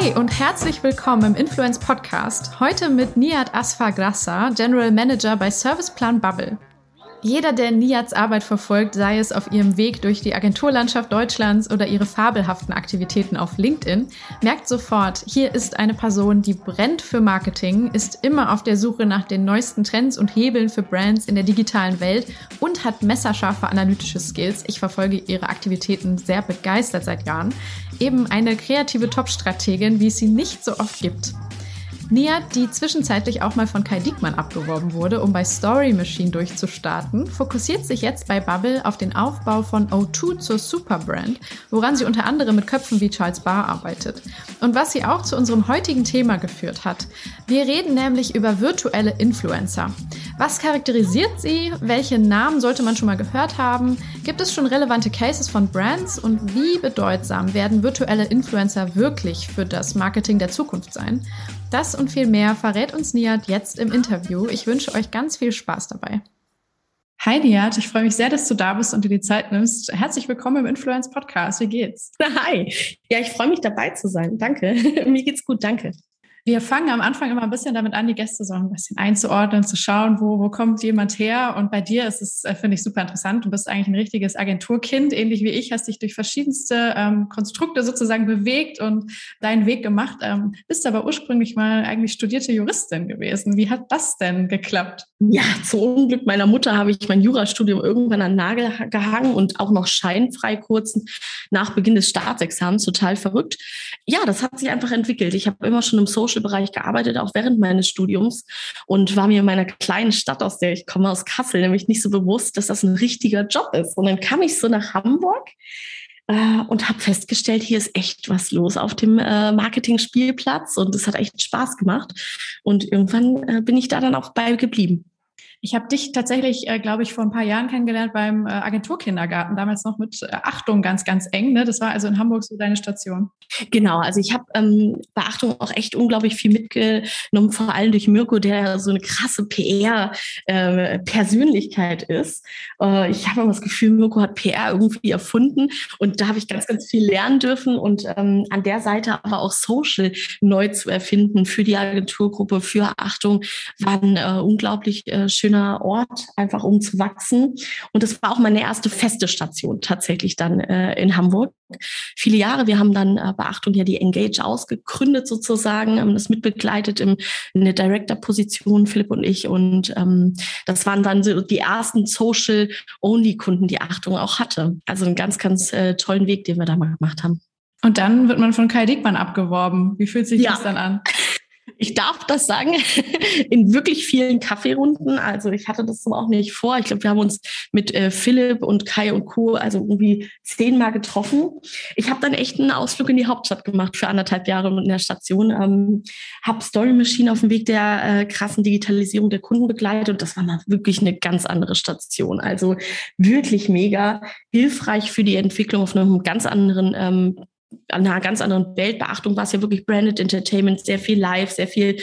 Hi und herzlich willkommen im Influence Podcast. Heute mit Nihat Asfar General Manager bei Serviceplan Bubble. Jeder, der Niats Arbeit verfolgt, sei es auf ihrem Weg durch die Agenturlandschaft Deutschlands oder ihre fabelhaften Aktivitäten auf LinkedIn, merkt sofort, hier ist eine Person, die brennt für Marketing, ist immer auf der Suche nach den neuesten Trends und Hebeln für Brands in der digitalen Welt und hat messerscharfe analytische Skills. Ich verfolge ihre Aktivitäten sehr begeistert seit Jahren. Eben eine kreative Top-Strategin, wie es sie nicht so oft gibt. Niat, die zwischenzeitlich auch mal von Kai Diekmann abgeworben wurde, um bei Story Machine durchzustarten, fokussiert sich jetzt bei Bubble auf den Aufbau von O2 zur Superbrand, woran sie unter anderem mit Köpfen wie Charles Barr arbeitet. Und was sie auch zu unserem heutigen Thema geführt hat. Wir reden nämlich über virtuelle Influencer. Was charakterisiert sie? Welche Namen sollte man schon mal gehört haben? Gibt es schon relevante Cases von Brands? Und wie bedeutsam werden virtuelle Influencer wirklich für das Marketing der Zukunft sein? Das und viel mehr verrät uns Niat jetzt im Interview. Ich wünsche euch ganz viel Spaß dabei. Hi Niat, ich freue mich sehr, dass du da bist und dir die Zeit nimmst. Herzlich willkommen im Influence Podcast. Wie geht's? Hi. Ja, ich freue mich dabei zu sein. Danke. Mir geht's gut. Danke. Wir fangen am Anfang immer ein bisschen damit an, die Gäste so ein bisschen einzuordnen, zu schauen, wo, wo kommt jemand her. Und bei dir ist es, äh, finde ich, super interessant. Du bist eigentlich ein richtiges Agenturkind, ähnlich wie ich, hast dich durch verschiedenste ähm, Konstrukte sozusagen bewegt und deinen Weg gemacht. Ähm, bist aber ursprünglich mal eigentlich studierte Juristin gewesen. Wie hat das denn geklappt? Ja, zum Unglück meiner Mutter habe ich mein Jurastudium irgendwann an Nagel gehangen und auch noch scheinfrei kurz nach Beginn des Staatsexamens. Total verrückt. Ja, das hat sich einfach entwickelt. Ich habe immer schon im Social Social-Bereich gearbeitet, auch während meines Studiums und war mir in meiner kleinen Stadt, aus der ich komme, aus Kassel, nämlich nicht so bewusst, dass das ein richtiger Job ist. Und dann kam ich so nach Hamburg äh, und habe festgestellt, hier ist echt was los auf dem äh, Marketing-Spielplatz und es hat echt Spaß gemacht. Und irgendwann äh, bin ich da dann auch bei geblieben. Ich habe dich tatsächlich, äh, glaube ich, vor ein paar Jahren kennengelernt beim äh, Agenturkindergarten, damals noch mit äh, Achtung ganz, ganz eng. Ne? Das war also in Hamburg so deine Station. Genau, also ich habe ähm, bei Achtung auch echt unglaublich viel mitgenommen, vor allem durch Mirko, der so eine krasse PR-Persönlichkeit äh, ist. Äh, ich habe immer das Gefühl, Mirko hat PR irgendwie erfunden und da habe ich ganz, ganz viel lernen dürfen und ähm, an der Seite aber auch Social neu zu erfinden für die Agenturgruppe, für Achtung, war ein äh, unglaublich schön schöner Ort, einfach um zu wachsen. Und das war auch meine erste feste Station tatsächlich dann äh, in Hamburg. Viele Jahre. Wir haben dann äh, Beachtung ja die Engage ausgegründet sozusagen, haben das mitbegleitet im, in der Director-Position, Philipp und ich. Und ähm, das waren dann so die ersten Social-Only-Kunden, die Achtung auch hatte. Also einen ganz, ganz äh, tollen Weg, den wir da mal gemacht haben. Und dann wird man von Kai Dickmann abgeworben. Wie fühlt sich ja. das dann an? Ich darf das sagen, in wirklich vielen Kaffeerunden. Also ich hatte das auch nicht vor. Ich glaube, wir haben uns mit äh, Philipp und Kai und Co. also irgendwie zehnmal getroffen. Ich habe dann echt einen Ausflug in die Hauptstadt gemacht für anderthalb Jahre in der Station. Ähm, habe Story Machine auf dem Weg der äh, krassen Digitalisierung der Kunden begleitet und das war mal wirklich eine ganz andere Station. Also wirklich mega hilfreich für die Entwicklung auf einem ganz anderen ähm, an einer ganz anderen Weltbeachtung war es ja wirklich Branded Entertainment, sehr viel live, sehr viel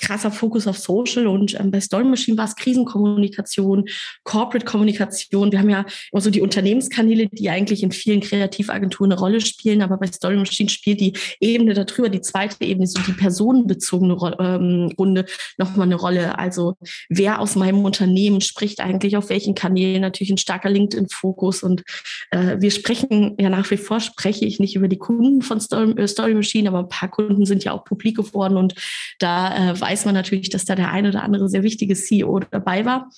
krasser Fokus auf Social und ähm, bei Story Machine war es Krisenkommunikation, Corporate Kommunikation. Wir haben ja immer so die Unternehmenskanäle, die eigentlich in vielen Kreativagenturen eine Rolle spielen, aber bei Story Machine spielt die Ebene darüber, die zweite Ebene, so die personenbezogene ähm, Runde nochmal eine Rolle. Also wer aus meinem Unternehmen spricht eigentlich auf welchen Kanälen, natürlich ein starker LinkedIn-Fokus und äh, wir sprechen ja nach wie vor, spreche ich nicht über die Kunden von Story, äh, Story Machine, aber ein paar Kunden sind ja auch publik geworden und da äh, weiß man natürlich, dass da der eine oder andere sehr wichtige CEO dabei war.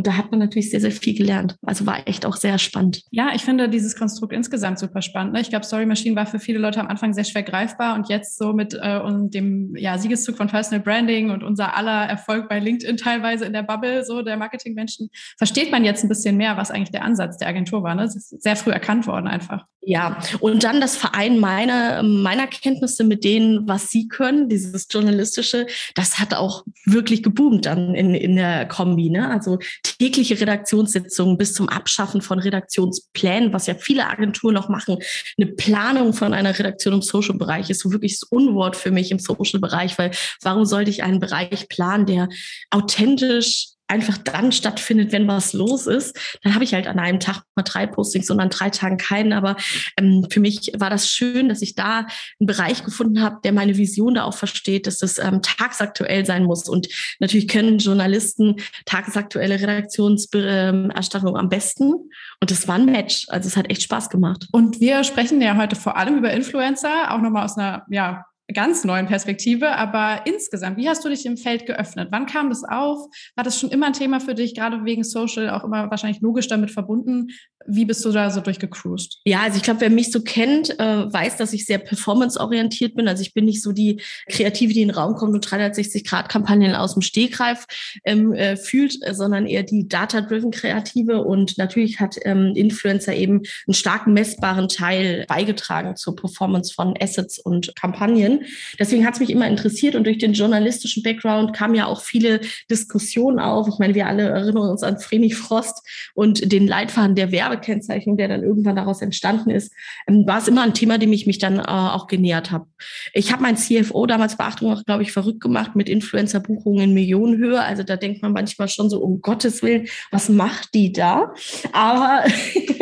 Und da hat man natürlich sehr, sehr viel gelernt. Also war echt auch sehr spannend. Ja, ich finde dieses Konstrukt insgesamt super spannend. Ne? Ich glaube, Story Machine war für viele Leute am Anfang sehr schwer greifbar und jetzt so mit äh, und dem ja, Siegeszug von Personal Branding und unser aller Erfolg bei LinkedIn teilweise in der Bubble, so der Marketingmenschen, versteht man jetzt ein bisschen mehr, was eigentlich der Ansatz der Agentur war. Ne? Das ist sehr früh erkannt worden einfach. Ja, und dann das Verein meine, meiner Kenntnisse mit denen, was sie können, dieses journalistische, das hat auch wirklich geboomt dann in, in der Kombi. Ne? Also tägliche Redaktionssitzungen bis zum Abschaffen von Redaktionsplänen, was ja viele Agenturen noch machen. Eine Planung von einer Redaktion im Social-Bereich ist so wirklich das Unwort für mich im Social-Bereich, weil warum sollte ich einen Bereich planen, der authentisch einfach dann stattfindet, wenn was los ist. Dann habe ich halt an einem Tag mal drei Postings und an drei Tagen keinen. Aber ähm, für mich war das schön, dass ich da einen Bereich gefunden habe, der meine Vision da auch versteht, dass das ähm, tagsaktuell sein muss. Und natürlich können Journalisten tagesaktuelle Redaktionserstattung am besten. Und das war ein Match. Also es hat echt Spaß gemacht. Und wir sprechen ja heute vor allem über Influencer, auch nochmal aus einer ja, ganz neuen Perspektive, aber insgesamt, wie hast du dich im Feld geöffnet? Wann kam das auf? War das schon immer ein Thema für dich, gerade wegen Social, auch immer wahrscheinlich logisch damit verbunden? Wie bist du da so durchgecruised? Ja, also ich glaube, wer mich so kennt, äh, weiß, dass ich sehr performanceorientiert bin. Also ich bin nicht so die Kreative, die in den Raum kommt und 360-Grad-Kampagnen aus dem Stegreif ähm, äh, fühlt, sondern eher die Data-driven Kreative. Und natürlich hat ähm, Influencer eben einen starken messbaren Teil beigetragen zur Performance von Assets und Kampagnen. Deswegen hat es mich immer interessiert und durch den journalistischen Background kamen ja auch viele Diskussionen auf. Ich meine, wir alle erinnern uns an Vreni Frost und den Leitfaden der Werbekennzeichnung, der dann irgendwann daraus entstanden ist, ähm, war es immer ein Thema, dem ich mich dann äh, auch genähert habe. Ich habe mein CFO damals Beachtung auch, glaube ich, verrückt gemacht mit Influencer-Buchungen in Millionenhöhe. Also da denkt man manchmal schon so, um Gottes Willen, was macht die da? Aber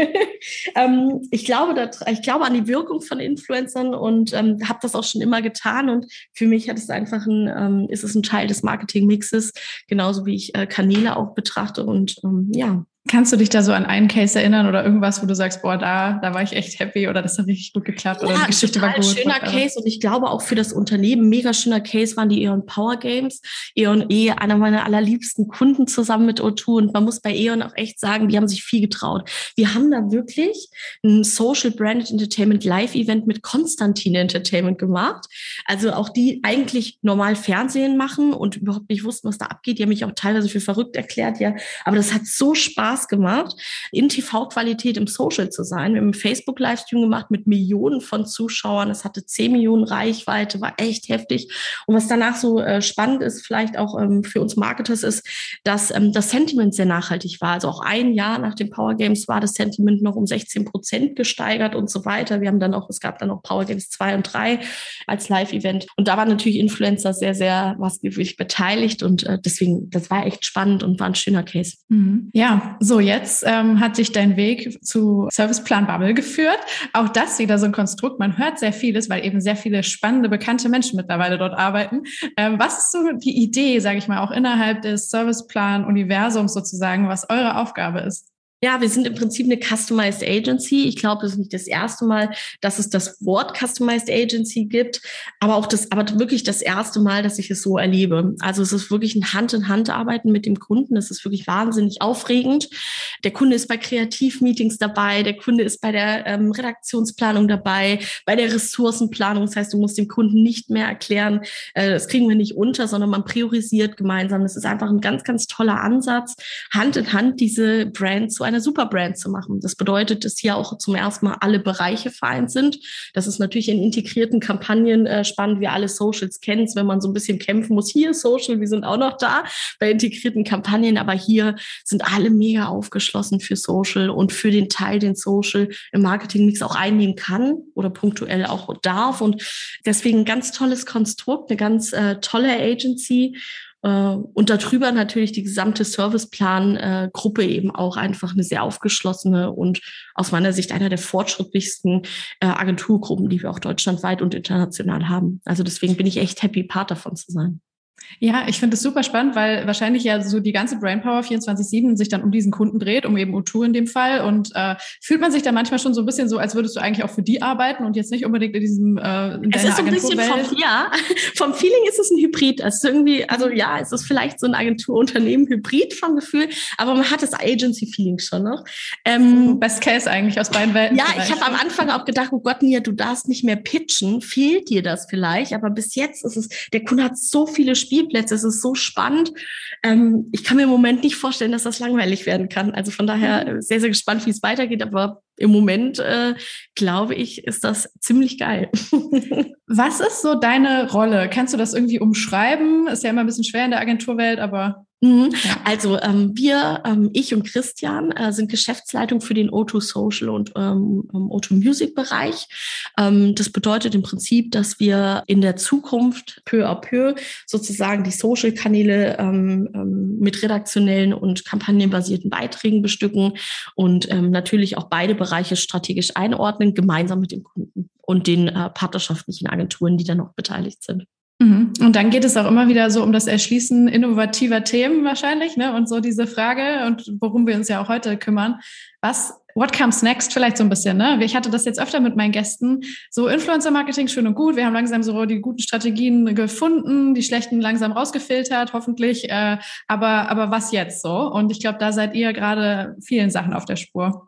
ähm, ich, glaube, ich glaube an die Wirkung von Influencern und ähm, habe das auch schon immer getan. Und für mich hat es einfach ein, ähm, ist es ein Teil des Marketing-Mixes, genauso wie ich äh, Kanäle auch betrachte. Und ähm, ja, Kannst du dich da so an einen Case erinnern oder irgendwas, wo du sagst, boah, da, da war ich echt happy oder das hat richtig gut geklappt ja, oder die Geschichte war gut? schöner Case und ich glaube auch für das Unternehmen mega schöner Case waren die E.ON Power Games. E.ON E, einer meiner allerliebsten Kunden zusammen mit O2 und man muss bei E.ON auch echt sagen, die haben sich viel getraut. Wir haben da wirklich ein Social Branded Entertainment Live Event mit Konstantin Entertainment gemacht. Also auch die eigentlich normal Fernsehen machen und überhaupt nicht wussten, was da abgeht. Die haben mich auch teilweise für verrückt erklärt, ja. Aber das hat so Spaß Spaß gemacht, in TV-Qualität im Social zu sein. Wir haben einen Facebook-Livestream gemacht mit Millionen von Zuschauern. Es hatte 10 Millionen Reichweite, war echt heftig. Und was danach so äh, spannend ist, vielleicht auch ähm, für uns Marketers, ist, dass ähm, das Sentiment sehr nachhaltig war. Also auch ein Jahr nach den Power Games war das Sentiment noch um 16 Prozent gesteigert und so weiter. Wir haben dann auch, es gab dann auch Power Games 2 und 3 als Live-Event. Und da waren natürlich Influencer sehr, sehr maßgeblich beteiligt. Und äh, deswegen, das war echt spannend und war ein schöner Case. Mhm. Ja, so, jetzt ähm, hat sich dein Weg zu Serviceplan Bubble geführt. Auch das wieder so ein Konstrukt. Man hört sehr vieles, weil eben sehr viele spannende, bekannte Menschen mittlerweile dort arbeiten. Ähm, was ist so die Idee, sage ich mal, auch innerhalb des Serviceplan-Universums sozusagen, was eure Aufgabe ist? Ja, wir sind im Prinzip eine Customized Agency. Ich glaube, das ist nicht das erste Mal, dass es das Wort Customized Agency gibt, aber auch das, aber wirklich das erste Mal, dass ich es so erlebe. Also es ist wirklich ein Hand-in-Hand-Arbeiten mit dem Kunden. Es ist wirklich wahnsinnig aufregend. Der Kunde ist bei Kreativmeetings dabei, der Kunde ist bei der ähm, Redaktionsplanung dabei, bei der Ressourcenplanung. Das heißt, du musst dem Kunden nicht mehr erklären, äh, das kriegen wir nicht unter, sondern man priorisiert gemeinsam. Das ist einfach ein ganz, ganz toller Ansatz, Hand in Hand diese Brand zu einer Superbrand zu machen. Das bedeutet, dass hier auch zum ersten Mal alle Bereiche vereint sind. Das ist natürlich in integrierten Kampagnen äh, spannend. Wir alle Socials kennen es, wenn man so ein bisschen kämpfen muss. Hier Social, wir sind auch noch da bei integrierten Kampagnen, aber hier sind alle mega aufgeschlossen für Social und für den Teil, den Social im Marketingmix auch einnehmen kann oder punktuell auch darf. Und deswegen ein ganz tolles Konstrukt, eine ganz äh, tolle Agency und darüber natürlich die gesamte Serviceplan-Gruppe eben auch einfach eine sehr aufgeschlossene und aus meiner Sicht einer der fortschrittlichsten äh, Agenturgruppen, die wir auch deutschlandweit und international haben. Also deswegen bin ich echt happy, Part davon zu sein. Ja, ich finde es super spannend, weil wahrscheinlich ja so die ganze Brainpower 24-7 sich dann um diesen Kunden dreht, um eben O2 in dem Fall. Und äh, fühlt man sich da manchmal schon so ein bisschen so, als würdest du eigentlich auch für die arbeiten und jetzt nicht unbedingt in diesem äh, in Es ist so ein bisschen vom, ja, vom Feeling ist es ein Hybrid. Es ist irgendwie, also ja, es ist vielleicht so ein Agenturunternehmen-Hybrid vom Gefühl, aber man hat das Agency-Feeling schon noch. Ähm, Best Case eigentlich aus beiden Welten. Ja, ich habe am Anfang auch gedacht, oh Gott, Nia, du darfst nicht mehr pitchen. Fehlt dir das vielleicht? Aber bis jetzt ist es, der Kunde hat so viele Spiele Spielplätze. Es ist so spannend. Ähm, ich kann mir im Moment nicht vorstellen, dass das langweilig werden kann. Also von daher mhm. sehr, sehr gespannt, wie es weitergeht. Aber im Moment, äh, glaube ich, ist das ziemlich geil. Was ist so deine Rolle? Kannst du das irgendwie umschreiben? Ist ja immer ein bisschen schwer in der Agenturwelt, aber Mhm. Also ähm, wir, ähm, ich und Christian, äh, sind Geschäftsleitung für den O2 Social und ähm, O2 Music Bereich. Ähm, das bedeutet im Prinzip, dass wir in der Zukunft peu à peu sozusagen die Social-Kanäle ähm, ähm, mit redaktionellen und kampagnenbasierten Beiträgen bestücken und ähm, natürlich auch beide Bereiche strategisch einordnen, gemeinsam mit dem Kunden und den äh, partnerschaftlichen Agenturen, die da noch beteiligt sind. Mhm. Und dann geht es auch immer wieder so um das Erschließen innovativer Themen wahrscheinlich, ne? Und so diese Frage und worum wir uns ja auch heute kümmern. Was, what comes next? Vielleicht so ein bisschen, ne? Ich hatte das jetzt öfter mit meinen Gästen. So Influencer-Marketing schön und gut. Wir haben langsam so die guten Strategien gefunden, die schlechten langsam rausgefiltert, hoffentlich. Äh, aber, aber was jetzt so? Und ich glaube, da seid ihr gerade vielen Sachen auf der Spur.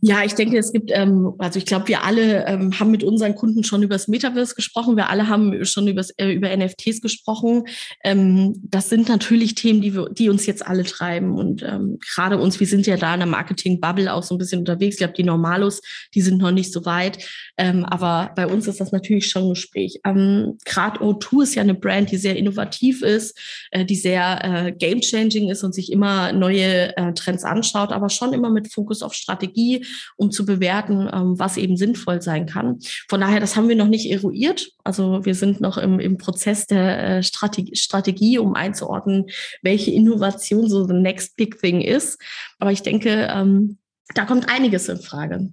Ja, ich denke, es gibt, ähm, also ich glaube, wir alle ähm, haben mit unseren Kunden schon über das Metaverse gesprochen. Wir alle haben schon übers, äh, über NFTs gesprochen. Ähm, das sind natürlich Themen, die, wir, die uns jetzt alle treiben. Und ähm, gerade uns, wir sind ja da in der Marketing-Bubble auch so ein bisschen unterwegs. Ich glaube, die Normalos, die sind noch nicht so weit. Ähm, aber bei uns ist das natürlich schon ein Gespräch. Ähm, gerade O2 ist ja eine Brand, die sehr innovativ ist, äh, die sehr äh, game-changing ist und sich immer neue äh, Trends anschaut, aber schon immer mit Fokus auf Strategie um zu bewerten, ähm, was eben sinnvoll sein kann. Von daher, das haben wir noch nicht eruiert. Also wir sind noch im, im Prozess der äh, Strategie, Strategie, um einzuordnen, welche Innovation so the next big thing ist. Aber ich denke, ähm, da kommt einiges in Frage.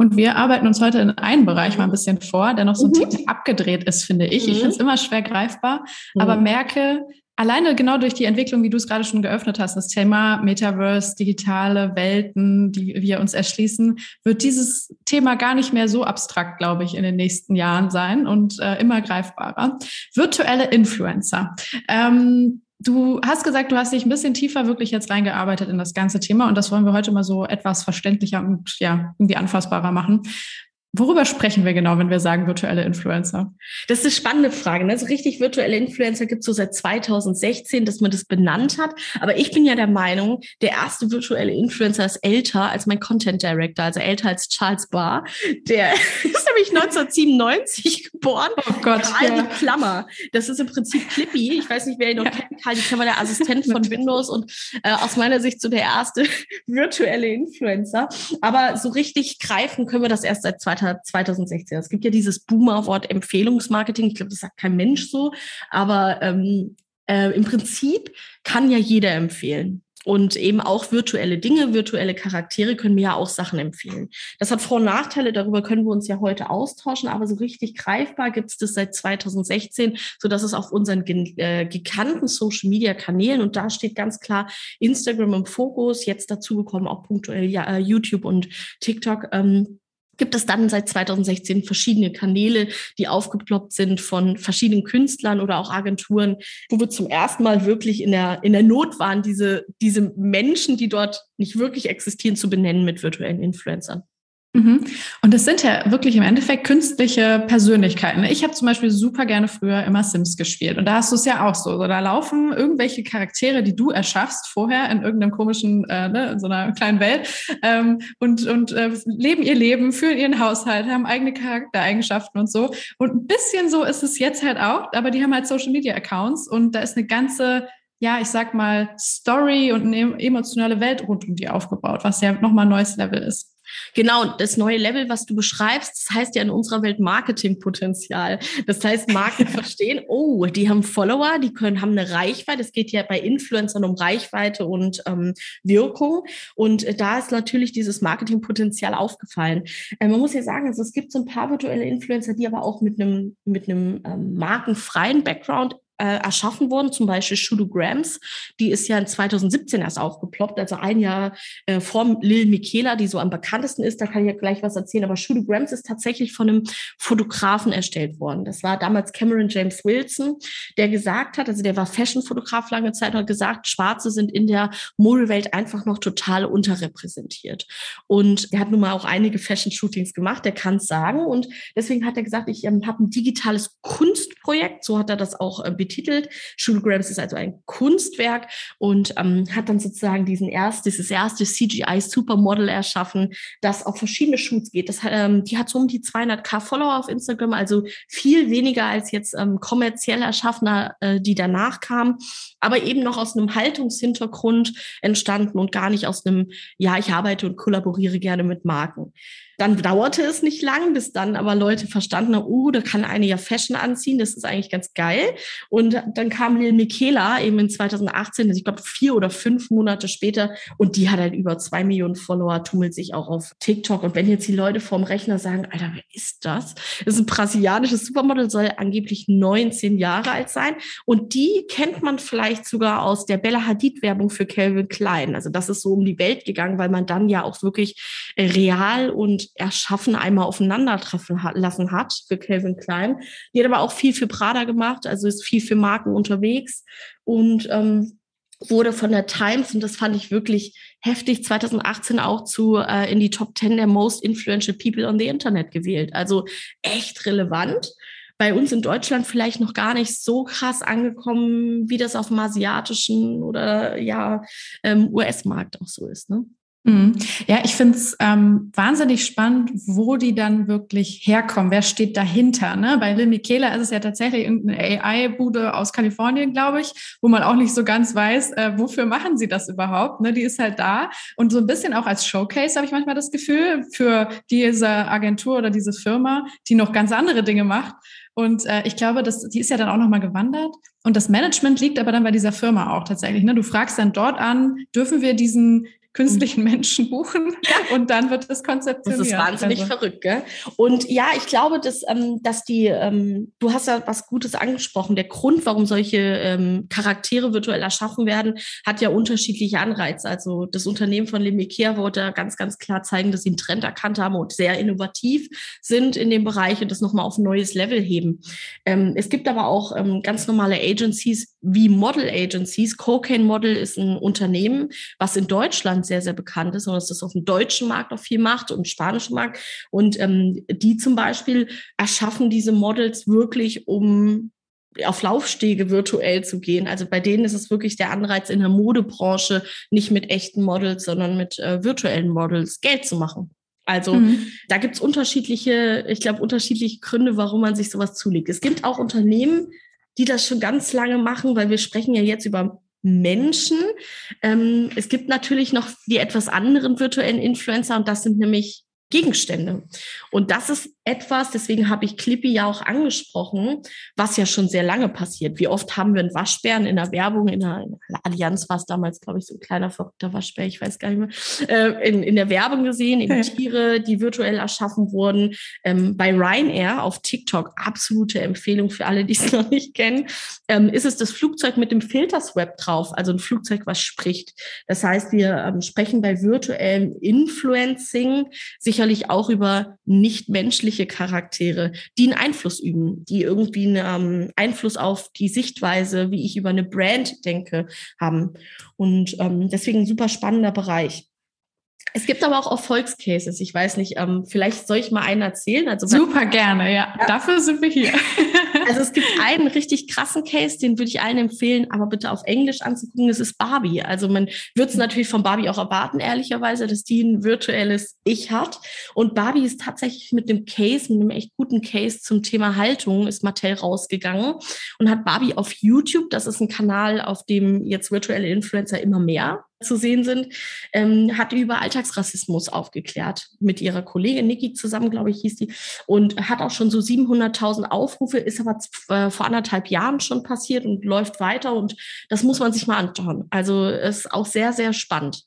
Und wir arbeiten uns heute in einen Bereich mal ein bisschen vor, der noch so ein mhm. Tick abgedreht ist, finde ich. Mhm. Ich finde es immer schwer greifbar, mhm. aber merke, alleine genau durch die Entwicklung, wie du es gerade schon geöffnet hast, das Thema Metaverse, digitale Welten, die wir uns erschließen, wird dieses Thema gar nicht mehr so abstrakt, glaube ich, in den nächsten Jahren sein und äh, immer greifbarer. Virtuelle Influencer. Ähm, Du hast gesagt, du hast dich ein bisschen tiefer wirklich jetzt reingearbeitet in das ganze Thema und das wollen wir heute mal so etwas verständlicher und ja, irgendwie anfassbarer machen. Worüber sprechen wir genau, wenn wir sagen virtuelle Influencer? Das ist eine spannende Frage. Ne? So richtig virtuelle Influencer gibt es so seit 2016, dass man das benannt hat. Aber ich bin ja der Meinung, der erste virtuelle Influencer ist älter als mein Content Director, also älter als Charles Barr. Der ist nämlich 1997 geboren. Oh Gott. Karl ja. die Klammer. Das ist im Prinzip Clippy. Ich weiß nicht, wer ihn noch ja. kennt. Karl die Klammer, der Assistent von Windows und äh, aus meiner Sicht so der erste virtuelle Influencer. Aber so richtig greifen können wir das erst seit 2016 hat 2016. Es gibt ja dieses Boomer-Wort Empfehlungsmarketing. Ich glaube, das sagt kein Mensch so. Aber ähm, äh, im Prinzip kann ja jeder empfehlen. Und eben auch virtuelle Dinge, virtuelle Charaktere können mir ja auch Sachen empfehlen. Das hat Vor- und Nachteile, darüber können wir uns ja heute austauschen, aber so richtig greifbar gibt es das seit 2016, so dass es auf unseren äh, gekannten Social-Media-Kanälen, und da steht ganz klar Instagram im Fokus, jetzt dazu bekommen auch punktuell ja, äh, YouTube und TikTok, ähm, gibt es dann seit 2016 verschiedene Kanäle, die aufgeploppt sind von verschiedenen Künstlern oder auch Agenturen, wo wir zum ersten Mal wirklich in der, in der Not waren, diese, diese Menschen, die dort nicht wirklich existieren, zu benennen mit virtuellen Influencern. Mhm. Und das sind ja wirklich im Endeffekt künstliche Persönlichkeiten. Ich habe zum Beispiel super gerne früher immer Sims gespielt. Und da hast du es ja auch so. so. Da laufen irgendwelche Charaktere, die du erschaffst vorher in irgendeinem komischen, äh, ne, in so einer kleinen Welt ähm, und, und äh, leben ihr Leben, führen ihren Haushalt, haben eigene Charaktereigenschaften und so. Und ein bisschen so ist es jetzt halt auch, aber die haben halt Social Media Accounts und da ist eine ganze ja, ich sag mal, Story und eine emotionale Welt rund um die aufgebaut, was ja nochmal ein neues Level ist. Genau, das neue Level, was du beschreibst, das heißt ja in unserer Welt Marketingpotenzial. Das heißt, Marken verstehen, oh, die haben Follower, die können, haben eine Reichweite. Es geht ja bei Influencern um Reichweite und ähm, Wirkung. Und äh, da ist natürlich dieses Marketingpotenzial aufgefallen. Äh, man muss ja sagen, also es gibt so ein paar virtuelle Influencer, die aber auch mit einem, mit einem ähm, markenfreien Background erschaffen worden, zum Beispiel Shudu Grams. Die ist ja in 2017 erst aufgeploppt, also ein Jahr äh, vor Lil Michaela, die so am bekanntesten ist. Da kann ich ja gleich was erzählen. Aber Shudu Grams ist tatsächlich von einem Fotografen erstellt worden. Das war damals Cameron James Wilson, der gesagt hat, also der war Fashion-Fotograf lange Zeit und hat gesagt, Schwarze sind in der Modewelt einfach noch total unterrepräsentiert. Und er hat nun mal auch einige Fashion-Shootings gemacht, der kann es sagen. Und deswegen hat er gesagt, ich ähm, habe ein digitales Kunstprojekt, so hat er das auch äh, betitelt. Schulgrams ist also ein Kunstwerk und ähm, hat dann sozusagen diesen erst, dieses erste CGI-Supermodel erschaffen, das auf verschiedene Shoots geht. Das, ähm, die hat so um die 200k Follower auf Instagram, also viel weniger als jetzt ähm, kommerziell erschaffener, äh, die danach kam, aber eben noch aus einem Haltungshintergrund entstanden und gar nicht aus einem, ja, ich arbeite und kollaboriere gerne mit Marken. Dann dauerte es nicht lang, bis dann aber Leute verstanden haben, oh, da kann eine ja Fashion anziehen, das ist eigentlich ganz geil. Und dann kam Lil Michaela eben in 2018, also ich glaube vier oder fünf Monate später, und die hat halt über zwei Millionen Follower, tummelt sich auch auf TikTok. Und wenn jetzt die Leute vorm Rechner sagen, Alter, wer ist das? Das ist ein brasilianisches Supermodel, soll angeblich 19 Jahre alt sein. Und die kennt man vielleicht sogar aus der Bella Hadid-Werbung für Calvin Klein. Also das ist so um die Welt gegangen, weil man dann ja auch wirklich äh, real und Erschaffen einmal aufeinandertreffen lassen hat für Calvin Klein. Die hat aber auch viel für Prada gemacht, also ist viel für Marken unterwegs und ähm, wurde von der Times, und das fand ich wirklich heftig, 2018 auch zu äh, in die Top 10 der Most Influential People on the Internet gewählt. Also echt relevant. Bei uns in Deutschland vielleicht noch gar nicht so krass angekommen, wie das auf dem asiatischen oder ja ähm, US-Markt auch so ist. Ne? Mhm. Ja, ich finde es ähm, wahnsinnig spannend, wo die dann wirklich herkommen. Wer steht dahinter? Ne? Bei Lil Michaela ist es ja tatsächlich irgendeine AI-Bude aus Kalifornien, glaube ich, wo man auch nicht so ganz weiß, äh, wofür machen sie das überhaupt. Ne? Die ist halt da und so ein bisschen auch als Showcase habe ich manchmal das Gefühl für diese Agentur oder diese Firma, die noch ganz andere Dinge macht. Und äh, ich glaube, das, die ist ja dann auch nochmal gewandert. Und das Management liegt aber dann bei dieser Firma auch tatsächlich. Ne? Du fragst dann dort an, dürfen wir diesen künstlichen mhm. Menschen buchen ja. und dann wird das konzeptioniert. Das ist wahnsinnig also. verrückt, gell? Und ja, ich glaube, dass, ähm, dass die, ähm, du hast ja was Gutes angesprochen. Der Grund, warum solche ähm, Charaktere virtuell erschaffen werden, hat ja unterschiedliche Anreize. Also das Unternehmen von Lemikea wollte ganz, ganz klar zeigen, dass sie einen Trend erkannt haben und sehr innovativ sind in dem Bereich und das nochmal auf ein neues Level heben. Ähm, es gibt aber auch ähm, ganz normale Agencies wie Model Agencies. Cocaine Model ist ein Unternehmen, was in Deutschland Deutschland sehr, sehr bekannt ist und dass das auf dem deutschen Markt auch viel macht und spanischen Markt. Und ähm, die zum Beispiel erschaffen diese Models wirklich, um auf Laufstege virtuell zu gehen. Also bei denen ist es wirklich der Anreiz in der Modebranche, nicht mit echten Models, sondern mit äh, virtuellen Models Geld zu machen. Also mhm. da gibt es unterschiedliche, ich glaube, unterschiedliche Gründe, warum man sich sowas zulegt. Es gibt auch Unternehmen, die das schon ganz lange machen, weil wir sprechen ja jetzt über Menschen. Ähm, es gibt natürlich noch die etwas anderen virtuellen Influencer und das sind nämlich Gegenstände. Und das ist etwas, deswegen habe ich Clippy ja auch angesprochen, was ja schon sehr lange passiert. Wie oft haben wir einen Waschbären in der Werbung, in der, in der Allianz war es damals, glaube ich, so ein kleiner verrückter Waschbär, ich weiß gar nicht mehr, äh, in, in der Werbung gesehen, in Tiere, die virtuell erschaffen wurden. Ähm, bei Ryanair auf TikTok, absolute Empfehlung für alle, die es noch nicht kennen, ähm, ist es das Flugzeug mit dem Filterswap drauf, also ein Flugzeug, was spricht. Das heißt, wir ähm, sprechen bei virtuellem Influencing sicherlich auch über nicht menschliche menschliche Charaktere, die einen Einfluss üben, die irgendwie einen ähm, Einfluss auf die Sichtweise, wie ich über eine Brand denke, haben. Und ähm, deswegen ein super spannender Bereich. Es gibt aber auch Erfolgscases. Ich weiß nicht, ähm, vielleicht soll ich mal einen erzählen. Also Super gerne, ja. ja. Dafür sind wir hier. also es gibt einen richtig krassen Case, den würde ich allen empfehlen, aber bitte auf Englisch anzugucken. Das ist Barbie. Also man wird es natürlich von Barbie auch erwarten, ehrlicherweise, dass die ein virtuelles Ich hat. Und Barbie ist tatsächlich mit dem Case, mit einem echt guten Case zum Thema Haltung, ist Mattel rausgegangen und hat Barbie auf YouTube, das ist ein Kanal, auf dem jetzt virtuelle Influencer immer mehr zu sehen sind, ähm, hat über Alltagsrassismus aufgeklärt mit ihrer Kollegin Niki zusammen, glaube ich, hieß die, und hat auch schon so 700.000 Aufrufe, ist aber äh, vor anderthalb Jahren schon passiert und läuft weiter und das muss man sich mal anschauen. Also ist auch sehr, sehr spannend.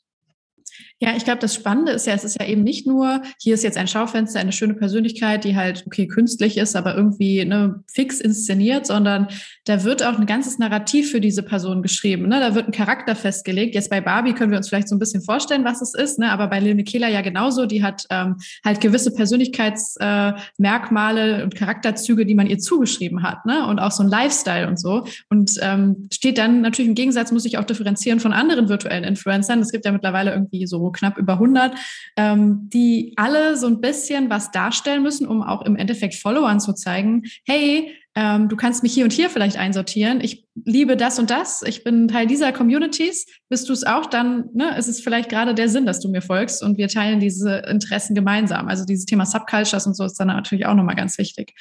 Ja, ich glaube, das Spannende ist ja, es ist ja eben nicht nur, hier ist jetzt ein Schaufenster, eine schöne Persönlichkeit, die halt, okay, künstlich ist, aber irgendwie ne, fix inszeniert, sondern da wird auch ein ganzes Narrativ für diese Person geschrieben. Ne? Da wird ein Charakter festgelegt. Jetzt bei Barbie können wir uns vielleicht so ein bisschen vorstellen, was es ist, ne? aber bei Lil Michaela ja genauso. Die hat ähm, halt gewisse Persönlichkeitsmerkmale äh, und Charakterzüge, die man ihr zugeschrieben hat ne? und auch so ein Lifestyle und so. Und ähm, steht dann natürlich im Gegensatz, muss ich auch differenzieren von anderen virtuellen Influencern. Es gibt ja mittlerweile irgendwie so knapp über 100, ähm, die alle so ein bisschen was darstellen müssen, um auch im Endeffekt Followern zu zeigen, hey, ähm, du kannst mich hier und hier vielleicht einsortieren. Ich liebe das und das. Ich bin Teil dieser Communities. Bist du es auch, dann ne, ist es vielleicht gerade der Sinn, dass du mir folgst und wir teilen diese Interessen gemeinsam. Also dieses Thema Subcultures und so ist dann natürlich auch nochmal ganz wichtig.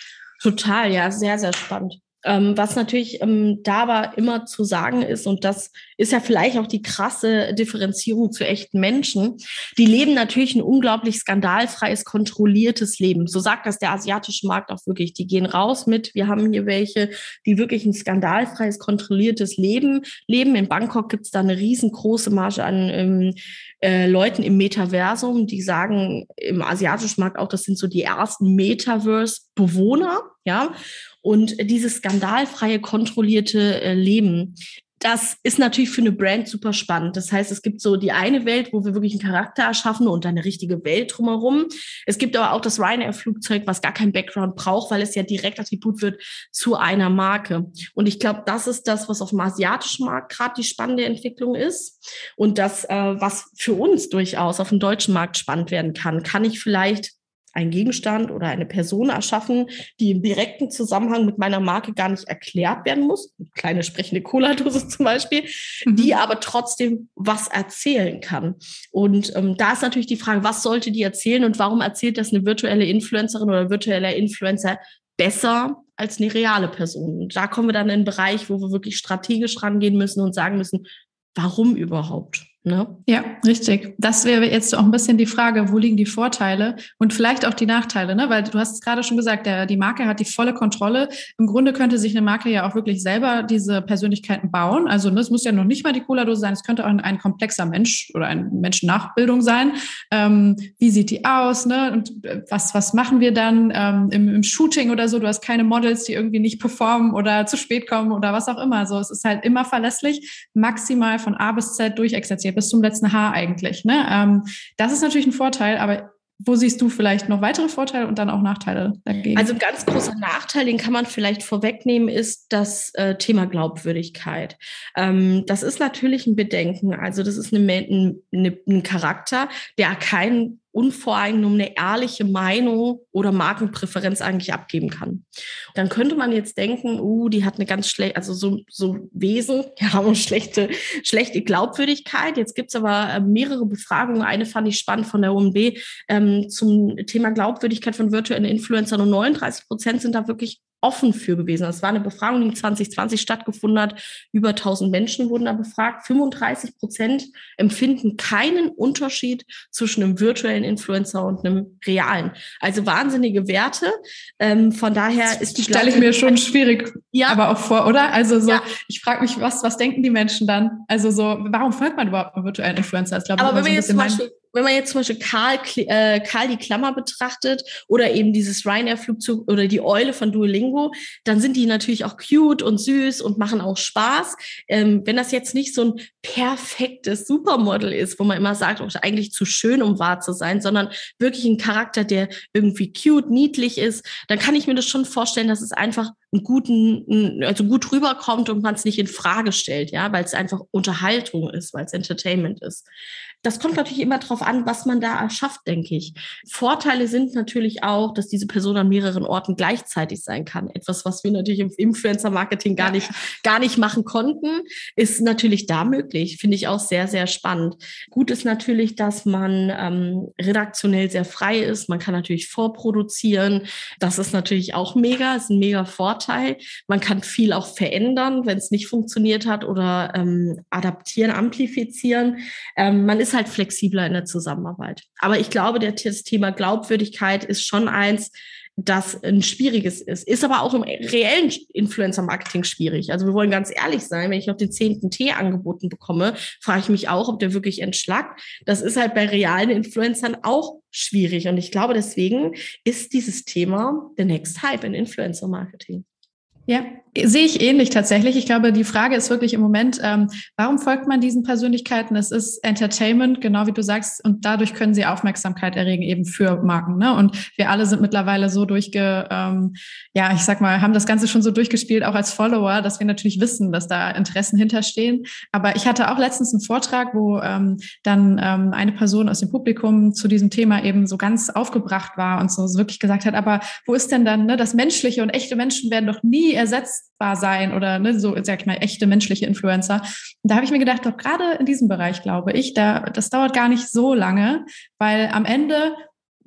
Total, ja, sehr, sehr spannend. Ähm, was natürlich ähm, da aber immer zu sagen ist, und das ist ja vielleicht auch die krasse Differenzierung zu echten Menschen, die leben natürlich ein unglaublich skandalfreies, kontrolliertes Leben. So sagt das der asiatische Markt auch wirklich. Die gehen raus mit, wir haben hier welche, die wirklich ein skandalfreies, kontrolliertes Leben leben. In Bangkok gibt es da eine riesengroße Marge an ähm, äh, Leuten im Metaversum, die sagen im asiatischen Markt auch, das sind so die ersten Metaverse-Bewohner, ja. Und dieses skandalfreie, kontrollierte äh, Leben, das ist natürlich für eine Brand super spannend. Das heißt, es gibt so die eine Welt, wo wir wirklich einen Charakter erschaffen und eine richtige Welt drumherum. Es gibt aber auch das Ryanair-Flugzeug, was gar keinen Background braucht, weil es ja direkt Attribut wird zu einer Marke. Und ich glaube, das ist das, was auf dem asiatischen Markt gerade die spannende Entwicklung ist. Und das, äh, was für uns durchaus auf dem deutschen Markt spannend werden kann. Kann ich vielleicht ein Gegenstand oder eine Person erschaffen, die im direkten Zusammenhang mit meiner Marke gar nicht erklärt werden muss. Eine kleine sprechende Cola-Dose zum Beispiel, mhm. die aber trotzdem was erzählen kann. Und ähm, da ist natürlich die Frage, was sollte die erzählen und warum erzählt das eine virtuelle Influencerin oder virtueller Influencer besser als eine reale Person? Und da kommen wir dann in einen Bereich, wo wir wirklich strategisch rangehen müssen und sagen müssen, warum überhaupt? Ne? Ja, richtig. Das wäre jetzt auch ein bisschen die Frage, wo liegen die Vorteile und vielleicht auch die Nachteile, ne? Weil du hast es gerade schon gesagt, der, die Marke hat die volle Kontrolle. Im Grunde könnte sich eine Marke ja auch wirklich selber diese Persönlichkeiten bauen. Also ne, es muss ja noch nicht mal die Cola-Dose sein, es könnte auch ein, ein komplexer Mensch oder eine Menschennachbildung sein. Ähm, wie sieht die aus? Ne? Und äh, was, was machen wir dann ähm, im, im Shooting oder so? Du hast keine Models, die irgendwie nicht performen oder zu spät kommen oder was auch immer. Also es ist halt immer verlässlich, maximal von A bis Z durchexerziert bis zum letzten Haar eigentlich. Ne? Ähm, das ist natürlich ein Vorteil, aber wo siehst du vielleicht noch weitere Vorteile und dann auch Nachteile dagegen? Also ein ganz großer Nachteil, den kann man vielleicht vorwegnehmen, ist das äh, Thema Glaubwürdigkeit. Ähm, das ist natürlich ein Bedenken. Also das ist eine, eine, ein Charakter, der keinen unvoreingenommene ehrliche Meinung oder Markenpräferenz eigentlich abgeben kann. Dann könnte man jetzt denken, uh, die hat eine ganz schlechte, also so, so Wesen, die haben schlechte, schlechte Glaubwürdigkeit. Jetzt gibt's aber äh, mehrere Befragungen. Eine fand ich spannend von der UMB ähm, zum Thema Glaubwürdigkeit von virtuellen Influencern und 39 Prozent sind da wirklich offen für gewesen. Das war eine Befragung, die 2020 stattgefunden hat. Über 1000 Menschen wurden da befragt. 35 Prozent empfinden keinen Unterschied zwischen einem virtuellen Influencer und einem realen. Also wahnsinnige Werte. Ähm, von daher ist die stelle ich mir schon schwierig, ja. aber auch vor, oder? Also so, ja. ich frage mich, was was denken die Menschen dann? Also so, warum folgt man überhaupt einem virtuellen Influencer? Das, aber wenn wir jetzt zum Beispiel wenn man jetzt zum Beispiel Karl, äh, Karl die Klammer betrachtet oder eben dieses Ryanair-Flugzeug oder die Eule von Duolingo, dann sind die natürlich auch cute und süß und machen auch Spaß. Ähm, wenn das jetzt nicht so ein perfektes Supermodel ist, wo man immer sagt, oh, eigentlich zu schön, um wahr zu sein, sondern wirklich ein Charakter, der irgendwie cute, niedlich ist, dann kann ich mir das schon vorstellen, dass es einfach einen guten, also gut rüberkommt und man es nicht in Frage stellt, ja, weil es einfach Unterhaltung ist, weil es Entertainment ist. Das kommt natürlich immer darauf an, was man da erschafft, denke ich. Vorteile sind natürlich auch, dass diese Person an mehreren Orten gleichzeitig sein kann. Etwas, was wir natürlich im Influencer-Marketing gar nicht, gar nicht machen konnten, ist natürlich da möglich. Finde ich auch sehr, sehr spannend. Gut ist natürlich, dass man ähm, redaktionell sehr frei ist. Man kann natürlich vorproduzieren. Das ist natürlich auch mega, ist ein mega Vorteil. Man kann viel auch verändern, wenn es nicht funktioniert hat oder ähm, adaptieren, amplifizieren. Ähm, man ist halt flexibler in der Zusammenarbeit. Aber ich glaube, das Thema Glaubwürdigkeit ist schon eins, das ein schwieriges ist. Ist aber auch im reellen Influencer-Marketing schwierig. Also wir wollen ganz ehrlich sein, wenn ich noch den zehnten Tee angeboten bekomme, frage ich mich auch, ob der wirklich entschlackt. Das ist halt bei realen Influencern auch schwierig. Und ich glaube, deswegen ist dieses Thema der Next Hype in Influencer-Marketing. Ja, Sehe ich ähnlich tatsächlich. Ich glaube, die Frage ist wirklich im Moment, ähm, warum folgt man diesen Persönlichkeiten? Es ist Entertainment, genau wie du sagst, und dadurch können sie Aufmerksamkeit erregen eben für Marken. Ne? Und wir alle sind mittlerweile so durchge, ähm, ja, ich sag mal, haben das Ganze schon so durchgespielt, auch als Follower, dass wir natürlich wissen, dass da Interessen hinterstehen. Aber ich hatte auch letztens einen Vortrag, wo ähm, dann ähm, eine Person aus dem Publikum zu diesem Thema eben so ganz aufgebracht war und so, wirklich gesagt hat, aber wo ist denn dann ne, das Menschliche und echte Menschen werden doch nie ersetzt ersetzbar sein oder ne, so, sag ich mal, echte menschliche Influencer. Und da habe ich mir gedacht, doch gerade in diesem Bereich, glaube ich, da, das dauert gar nicht so lange, weil am Ende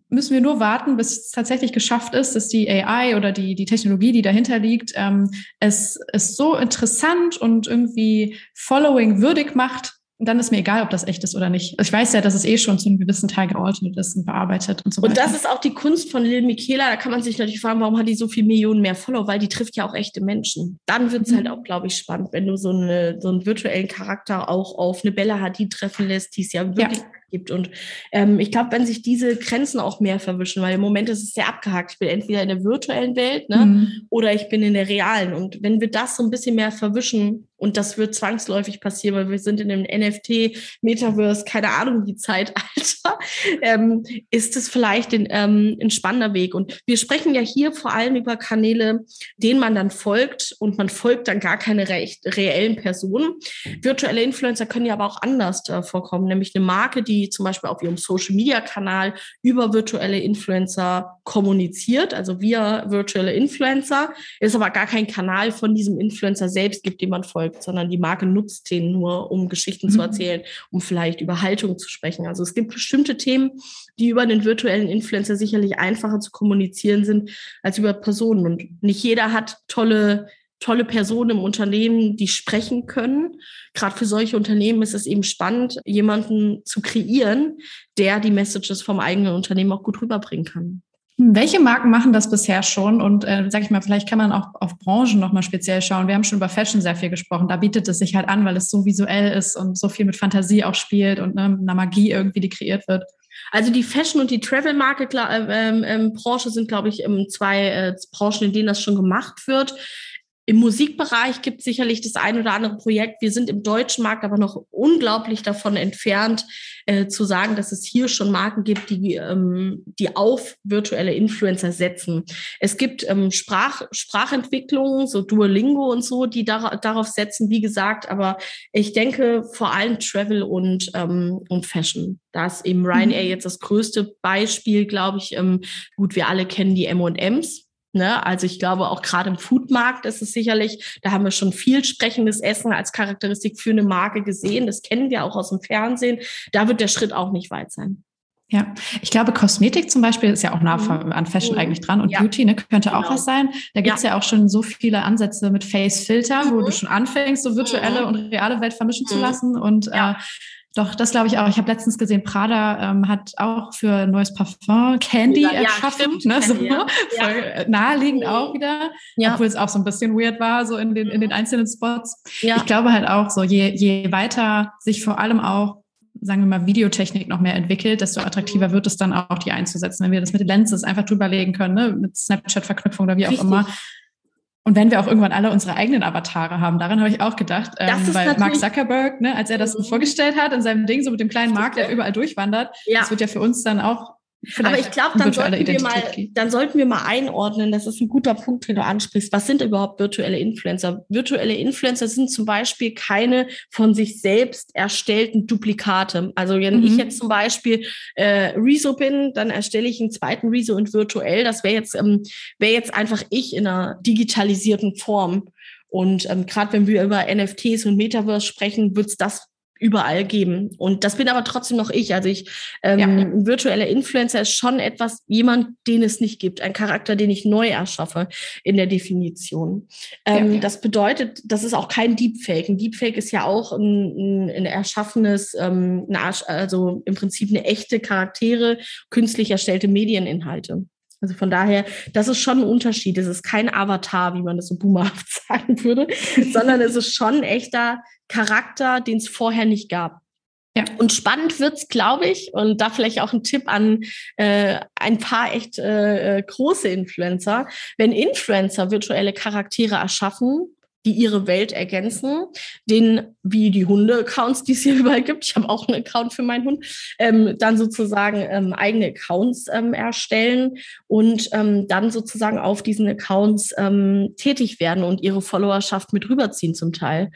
müssen wir nur warten, bis es tatsächlich geschafft ist, dass die AI oder die, die Technologie, die dahinter liegt, ähm, es, es so interessant und irgendwie following würdig macht, dann ist mir egal, ob das echt ist oder nicht. Ich weiß ja, dass es eh schon zu einem gewissen Teil geordnet ist und bearbeitet und so weiter. Und das ist auch die Kunst von Lil Michaela. Da kann man sich natürlich fragen, warum hat die so viele Millionen mehr Follower? Weil die trifft ja auch echte Menschen. Dann wird es mhm. halt auch, glaube ich, spannend, wenn du so, eine, so einen virtuellen Charakter auch auf eine Bella Hadid treffen lässt, die es ja wirklich ja gibt. Und ähm, ich glaube, wenn sich diese Grenzen auch mehr verwischen, weil im Moment ist es sehr abgehakt. Ich bin entweder in der virtuellen Welt ne, mhm. oder ich bin in der realen. Und wenn wir das so ein bisschen mehr verwischen, und das wird zwangsläufig passieren, weil wir sind in dem NFT, Metaverse, keine Ahnung, die Zeitalter, ähm, ist es vielleicht ein, ähm, ein spannender Weg. Und wir sprechen ja hier vor allem über Kanäle, denen man dann folgt und man folgt dann gar keine recht, reellen Personen. Virtuelle Influencer können ja aber auch anders äh, vorkommen, nämlich eine Marke, die die zum Beispiel auf ihrem Social-Media-Kanal über virtuelle Influencer kommuniziert, also via virtuelle Influencer, ist aber gar kein Kanal von diesem Influencer selbst gibt, dem man folgt, sondern die Marke nutzt den nur, um Geschichten mhm. zu erzählen, um vielleicht über Haltung zu sprechen. Also es gibt bestimmte Themen, die über den virtuellen Influencer sicherlich einfacher zu kommunizieren sind als über Personen. Und nicht jeder hat tolle tolle Personen im Unternehmen, die sprechen können. Gerade für solche Unternehmen ist es eben spannend, jemanden zu kreieren, der die Messages vom eigenen Unternehmen auch gut rüberbringen kann. Welche Marken machen das bisher schon? Und äh, sag ich mal, vielleicht kann man auch auf Branchen nochmal speziell schauen. Wir haben schon über Fashion sehr viel gesprochen. Da bietet es sich halt an, weil es so visuell ist und so viel mit Fantasie auch spielt und ne, einer Magie irgendwie, die kreiert wird. Also die Fashion- und die Travel-Market-Branche äh, ähm, ähm, sind, glaube ich, zwei äh, Branchen, in denen das schon gemacht wird. Im Musikbereich gibt es sicherlich das ein oder andere Projekt. Wir sind im deutschen Markt aber noch unglaublich davon entfernt, äh, zu sagen, dass es hier schon Marken gibt, die, ähm, die auf virtuelle Influencer setzen. Es gibt ähm, Sprach, Sprachentwicklungen, so Duolingo und so, die dar darauf setzen, wie gesagt. Aber ich denke vor allem Travel und, ähm, und Fashion. Da ist eben Ryanair mhm. jetzt das größte Beispiel, glaube ich. Ähm, gut, wir alle kennen die M&Ms Ne? Also ich glaube, auch gerade im Foodmarkt ist es sicherlich, da haben wir schon viel sprechendes Essen als Charakteristik für eine Marke gesehen. Das kennen wir auch aus dem Fernsehen. Da wird der Schritt auch nicht weit sein. Ja, ich glaube, Kosmetik zum Beispiel ist ja auch nah mhm. an Fashion mhm. eigentlich dran und ja. Beauty ne, könnte genau. auch was sein. Da gibt's ja. ja auch schon so viele Ansätze mit Face-Filter, mhm. wo du schon anfängst, so virtuelle mhm. und reale Welt vermischen zu mhm. lassen. Und ja. äh, doch, das glaube ich auch. Ich habe letztens gesehen, Prada ähm, hat auch für ein neues Parfum Candy ja, erschaffen. Ja, ne? so, ja. Voll äh, naheliegend auch wieder. Ja. Obwohl es auch so ein bisschen weird war, so in den, in den mhm. einzelnen Spots. Ja. Ich glaube halt auch so, je, je weiter sich vor allem auch sagen wir mal, Videotechnik noch mehr entwickelt, desto attraktiver wird es dann auch, die einzusetzen. Wenn wir das mit Lenses einfach drüberlegen können, ne? mit Snapchat-Verknüpfung oder wie auch Richtig. immer, und wenn wir auch irgendwann alle unsere eigenen Avatare haben, daran habe ich auch gedacht, ähm, weil Mark Zuckerberg, ne, als er das mhm. vorgestellt hat in seinem Ding, so mit dem kleinen Mark, der überall durchwandert, ja. das wird ja für uns dann auch aber ich glaube, dann, sollten wir mal, dann sollten wir mal einordnen, das ist ein guter Punkt, den du ansprichst. Was sind überhaupt virtuelle Influencer? Virtuelle Influencer sind zum Beispiel keine von sich selbst erstellten Duplikate. Also wenn mhm. ich jetzt zum Beispiel äh, Rezo bin, dann erstelle ich einen zweiten Rezo und virtuell. Das wäre jetzt, ähm, wäre jetzt einfach ich in einer digitalisierten Form. Und ähm, gerade wenn wir über NFTs und Metaverse sprechen, wird es das überall geben. Und das bin aber trotzdem noch ich. Also ich, ähm, ja. ein virtueller Influencer ist schon etwas, jemand, den es nicht gibt, ein Charakter, den ich neu erschaffe in der Definition. Ähm, ja. Das bedeutet, das ist auch kein Deepfake. Ein Deepfake ist ja auch ein, ein erschaffenes, ähm, also im Prinzip eine echte Charaktere, künstlich erstellte Medieninhalte. Also von daher, das ist schon ein Unterschied. Es ist kein Avatar, wie man das so boomerhaft sagen würde, sondern es ist schon ein echter Charakter, den es vorher nicht gab. Ja. Und spannend wird's, glaube ich, und da vielleicht auch ein Tipp an äh, ein paar echt äh, äh, große Influencer. Wenn Influencer virtuelle Charaktere erschaffen, die ihre Welt ergänzen, den wie die Hunde-Accounts, die es hier überall gibt, ich habe auch einen Account für meinen Hund, ähm, dann sozusagen ähm, eigene Accounts ähm, erstellen und ähm, dann sozusagen auf diesen Accounts ähm, tätig werden und ihre Followerschaft mit rüberziehen zum Teil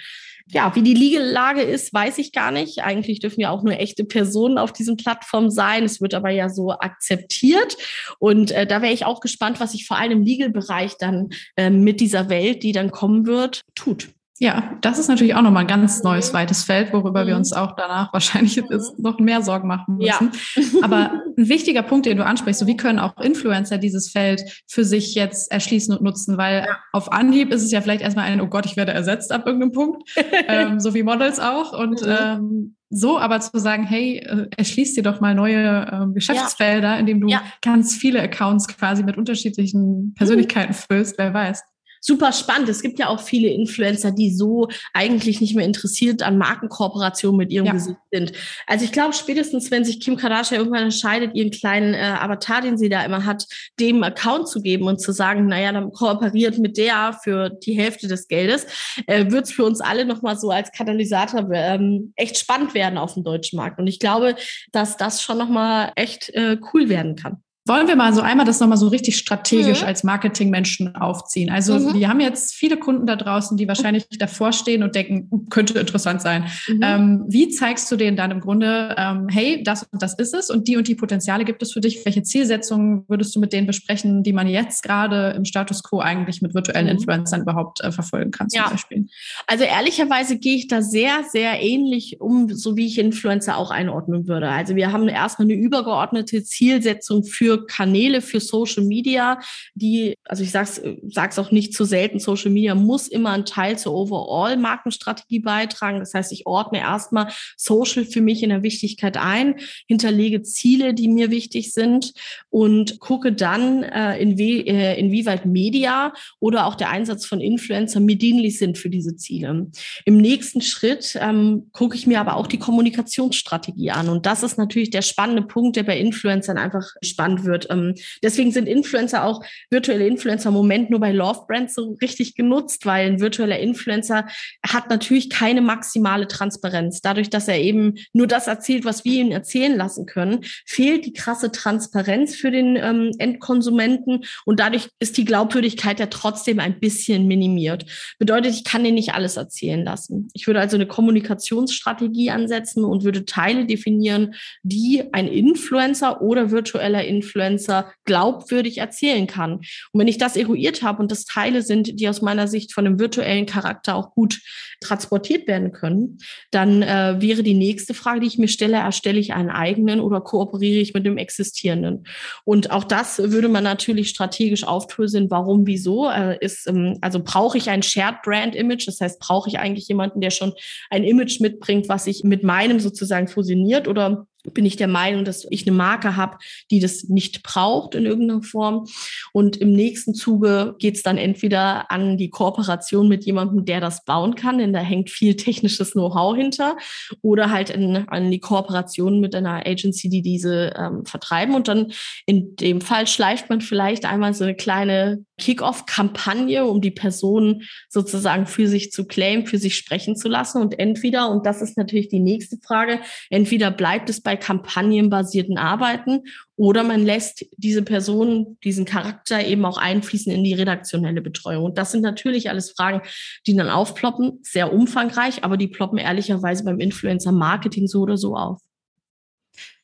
ja, wie die Ligelage ist, weiß ich gar nicht. Eigentlich dürfen ja auch nur echte Personen auf diesen Plattformen sein. Es wird aber ja so akzeptiert. Und äh, da wäre ich auch gespannt, was sich vor allem im Legal-Bereich dann äh, mit dieser Welt, die dann kommen wird, tut. Ja, das ist natürlich auch nochmal ein ganz neues, weites Feld, worüber mhm. wir uns auch danach wahrscheinlich mhm. noch mehr Sorgen machen müssen. Ja. Aber ein wichtiger Punkt, den du ansprichst, so wie können auch Influencer dieses Feld für sich jetzt erschließen und nutzen? Weil ja. auf Anhieb ist es ja vielleicht erstmal ein, oh Gott, ich werde ersetzt ab irgendeinem Punkt, ähm, so wie Models auch. Und mhm. ähm, so aber zu sagen, hey, äh, erschließ dir doch mal neue ähm, Geschäftsfelder, ja. indem du ganz viele Accounts quasi mit unterschiedlichen Persönlichkeiten füllst, wer weiß super spannend. Es gibt ja auch viele Influencer, die so eigentlich nicht mehr interessiert an Markenkooperationen mit ihrem ja. Gesicht sind. Also ich glaube, spätestens, wenn sich Kim Kardashian irgendwann entscheidet, ihren kleinen äh, Avatar, den sie da immer hat, dem Account zu geben und zu sagen, naja, dann kooperiert mit der für die Hälfte des Geldes, äh, wird es für uns alle nochmal so als Katalysator ähm, echt spannend werden auf dem deutschen Markt. Und ich glaube, dass das schon nochmal echt äh, cool werden kann. Wollen wir mal so einmal das nochmal so richtig strategisch mhm. als Marketingmenschen aufziehen? Also mhm. wir haben jetzt viele Kunden da draußen, die wahrscheinlich davor stehen und denken, könnte interessant sein. Mhm. Ähm, wie zeigst du denen dann im Grunde, ähm, hey, das und das ist es und die und die Potenziale gibt es für dich? Welche Zielsetzungen würdest du mit denen besprechen, die man jetzt gerade im Status quo eigentlich mit virtuellen mhm. Influencern überhaupt äh, verfolgen kann zum ja. Beispiel? Also ehrlicherweise gehe ich da sehr, sehr ähnlich um, so wie ich Influencer auch einordnen würde. Also wir haben erstmal eine übergeordnete Zielsetzung für Kanäle für Social Media, die, also ich sag's, sag's auch nicht zu selten, Social Media muss immer einen Teil zur Overall Markenstrategie beitragen. Das heißt, ich ordne erstmal Social für mich in der Wichtigkeit ein, hinterlege Ziele, die mir wichtig sind und gucke dann, äh, inwie, äh, inwieweit Media oder auch der Einsatz von Influencern mir dienlich sind für diese Ziele. Im nächsten Schritt ähm, gucke ich mir aber auch die Kommunikationsstrategie an. Und das ist natürlich der spannende Punkt, der bei Influencern einfach spannend wird wird. Ähm, deswegen sind Influencer auch virtuelle Influencer im Moment nur bei Love Brands so richtig genutzt, weil ein virtueller Influencer hat natürlich keine maximale Transparenz. Dadurch, dass er eben nur das erzählt, was wir ihm erzählen lassen können, fehlt die krasse Transparenz für den ähm, Endkonsumenten und dadurch ist die Glaubwürdigkeit ja trotzdem ein bisschen minimiert. Bedeutet, ich kann den nicht alles erzählen lassen. Ich würde also eine Kommunikationsstrategie ansetzen und würde Teile definieren, die ein Influencer oder virtueller Influencer Influencer glaubwürdig erzählen kann. Und wenn ich das eruiert habe und das Teile sind, die aus meiner Sicht von einem virtuellen Charakter auch gut transportiert werden können, dann äh, wäre die nächste Frage, die ich mir stelle, erstelle ich einen eigenen oder kooperiere ich mit dem existierenden? Und auch das würde man natürlich strategisch aufdröseln, warum, wieso. Äh, ist, ähm, also brauche ich ein Shared Brand Image? Das heißt, brauche ich eigentlich jemanden, der schon ein Image mitbringt, was sich mit meinem sozusagen fusioniert oder bin ich der Meinung, dass ich eine Marke habe, die das nicht braucht in irgendeiner Form. Und im nächsten Zuge geht es dann entweder an die Kooperation mit jemandem, der das bauen kann, denn da hängt viel technisches Know-how hinter, oder halt in, an die Kooperation mit einer Agency, die diese ähm, vertreiben. Und dann in dem Fall schleift man vielleicht einmal so eine kleine Kick-off-Kampagne, um die Person sozusagen für sich zu claimen, für sich sprechen zu lassen. Und entweder, und das ist natürlich die nächste Frage, entweder bleibt es bei kampagnenbasierten Arbeiten oder man lässt diese Person, diesen Charakter eben auch einfließen in die redaktionelle Betreuung. Und das sind natürlich alles Fragen, die dann aufploppen, sehr umfangreich, aber die ploppen ehrlicherweise beim Influencer-Marketing so oder so auf.